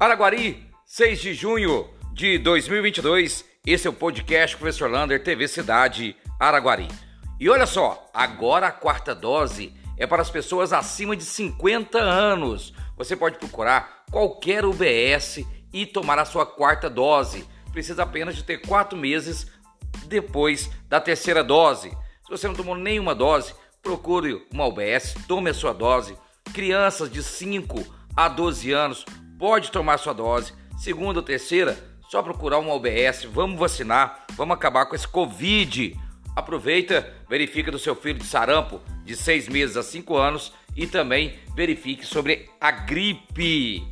Araguari, 6 de junho de 2022. Esse é o podcast Professor Lander, TV Cidade Araguari. E olha só, agora a quarta dose é para as pessoas acima de 50 anos. Você pode procurar qualquer UBS e tomar a sua quarta dose. Precisa apenas de ter quatro meses depois da terceira dose. Se você não tomou nenhuma dose, procure uma UBS, tome a sua dose. Crianças de 5 a 12 anos pode tomar sua dose. Segunda ou terceira, só procurar uma UBS, vamos vacinar, vamos acabar com esse Covid. Aproveita, verifica do seu filho de sarampo de 6 meses a 5 anos e também verifique sobre a gripe.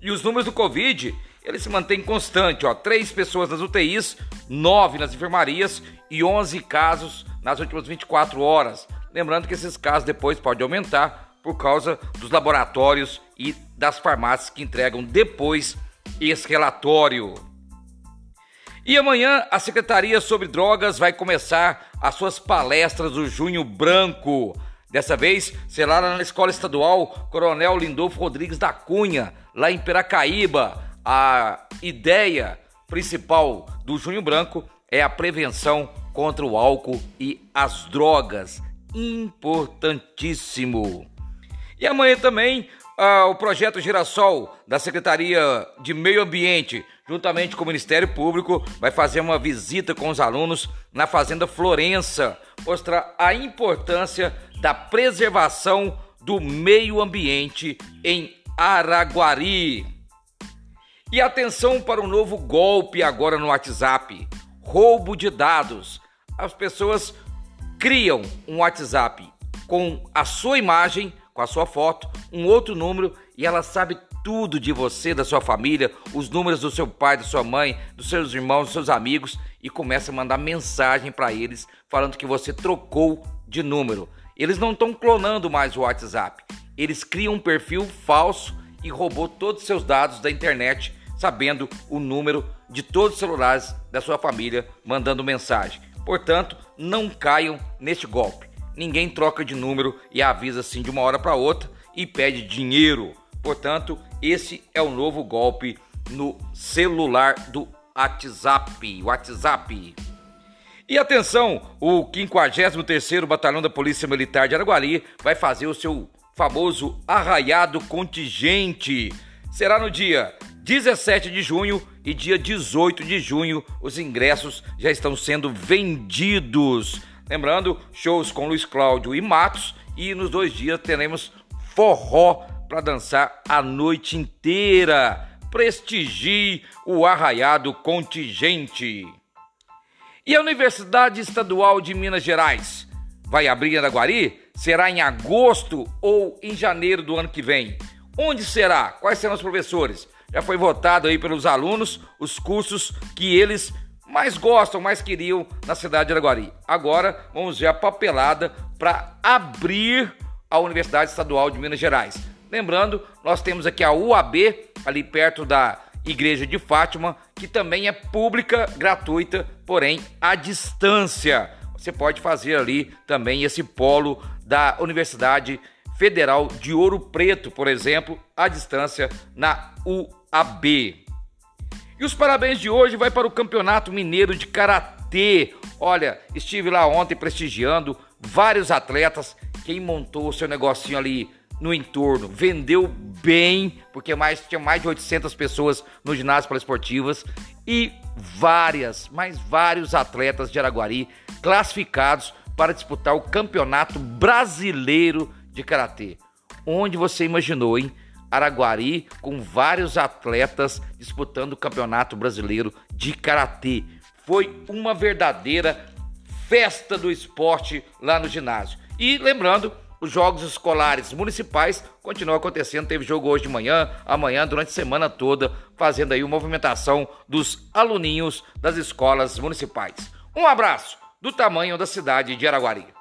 E os números do Covid, eles se mantêm constante, ó, 3 pessoas nas UTIs, 9 nas enfermarias e 11 casos nas últimas 24 horas. Lembrando que esses casos depois podem aumentar por causa dos laboratórios e das farmácias que entregam depois esse relatório. E amanhã a Secretaria sobre Drogas vai começar as suas palestras do Junho Branco. Dessa vez será na Escola Estadual Coronel Lindolfo Rodrigues da Cunha, lá em Piracaíba. A ideia principal do Junho Branco é a prevenção contra o álcool e as drogas. Importantíssimo. E amanhã também ah, o projeto Girassol da Secretaria de Meio Ambiente, juntamente com o Ministério Público, vai fazer uma visita com os alunos na Fazenda Florença, mostrar a importância da preservação do meio ambiente em Araguari. E atenção para um novo golpe agora no WhatsApp: roubo de dados. As pessoas criam um WhatsApp com a sua imagem com a sua foto, um outro número e ela sabe tudo de você, da sua família, os números do seu pai, da sua mãe, dos seus irmãos, dos seus amigos e começa a mandar mensagem para eles falando que você trocou de número. Eles não estão clonando mais o WhatsApp. Eles criam um perfil falso e roubou todos os seus dados da internet, sabendo o número de todos os celulares da sua família, mandando mensagem. Portanto, não caiam neste golpe. Ninguém troca de número e avisa assim de uma hora para outra e pede dinheiro. Portanto, esse é o novo golpe no celular do WhatsApp. WhatsApp. E atenção, o 53º Batalhão da Polícia Militar de Araguari vai fazer o seu famoso arraiado contingente. Será no dia 17 de junho e dia 18 de junho. Os ingressos já estão sendo vendidos. Lembrando, shows com Luiz Cláudio e Matos e nos dois dias teremos forró para dançar a noite inteira. Prestigie o arraiado contingente. E a Universidade Estadual de Minas Gerais vai abrir em Araguari? Será em agosto ou em janeiro do ano que vem? Onde será? Quais serão os professores? Já foi votado aí pelos alunos os cursos que eles mais gostam, mais queriam na cidade de Araguari. Agora vamos ver a papelada para abrir a Universidade Estadual de Minas Gerais. Lembrando, nós temos aqui a UAB, ali perto da Igreja de Fátima, que também é pública, gratuita, porém à distância. Você pode fazer ali também esse polo da Universidade Federal de Ouro Preto, por exemplo, à distância na UAB. E os parabéns de hoje vai para o Campeonato Mineiro de Karatê. Olha, estive lá ontem prestigiando vários atletas. Quem montou o seu negocinho ali no entorno vendeu bem, porque mais tinha mais de 800 pessoas no ginásio esportivas e várias, mais vários atletas de Araguari classificados para disputar o Campeonato Brasileiro de Karatê. Onde você imaginou, hein? Araguari com vários atletas disputando o Campeonato Brasileiro de Karatê. Foi uma verdadeira festa do esporte lá no ginásio. E lembrando, os jogos escolares municipais continuam acontecendo. Teve jogo hoje de manhã, amanhã, durante a semana toda, fazendo aí uma movimentação dos aluninhos das escolas municipais. Um abraço do tamanho da cidade de Araguari.